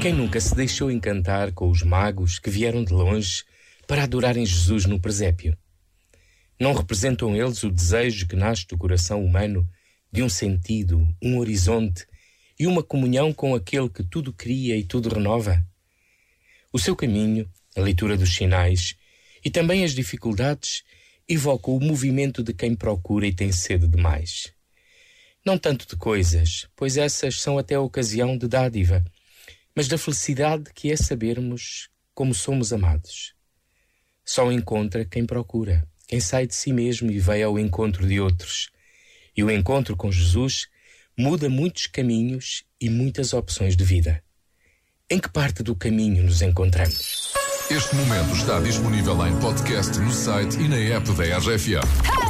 Quem nunca se deixou encantar com os magos que vieram de longe para adorarem Jesus no presépio? Não representam eles o desejo que nasce do coração humano de um sentido, um horizonte e uma comunhão com aquele que tudo cria e tudo renova? O seu caminho, a leitura dos sinais e também as dificuldades evocam o movimento de quem procura e tem sede de mais. Não tanto de coisas, pois essas são até a ocasião de dádiva, mas da felicidade que é sabermos como somos amados. Só encontra quem procura, quem sai de si mesmo e vai ao encontro de outros. E o encontro com Jesus muda muitos caminhos e muitas opções de vida. Em que parte do caminho nos encontramos? Este momento está disponível em podcast no site e na app da RFM.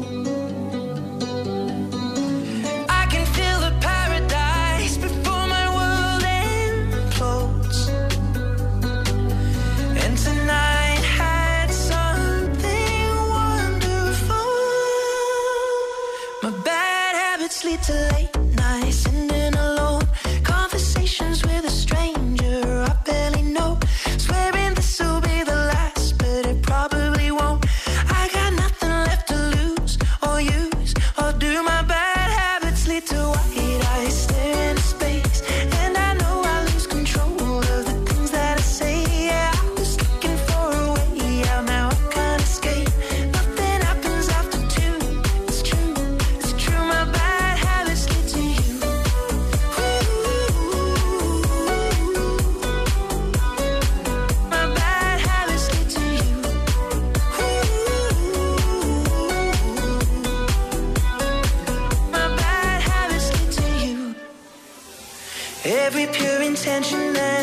too late. Every pure intention ends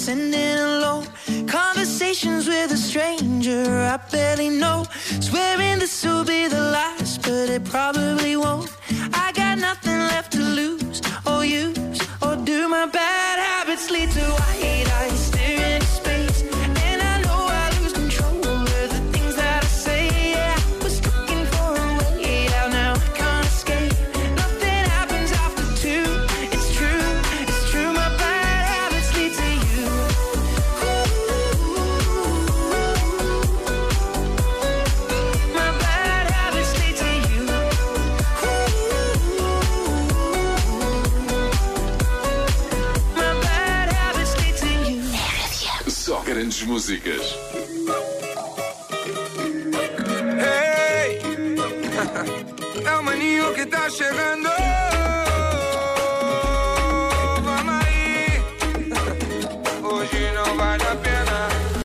late nights ending alone. Conversations with a stranger I barely know. Swearing this will be Grandes músicas. Hey, é o maninho que tá chegando.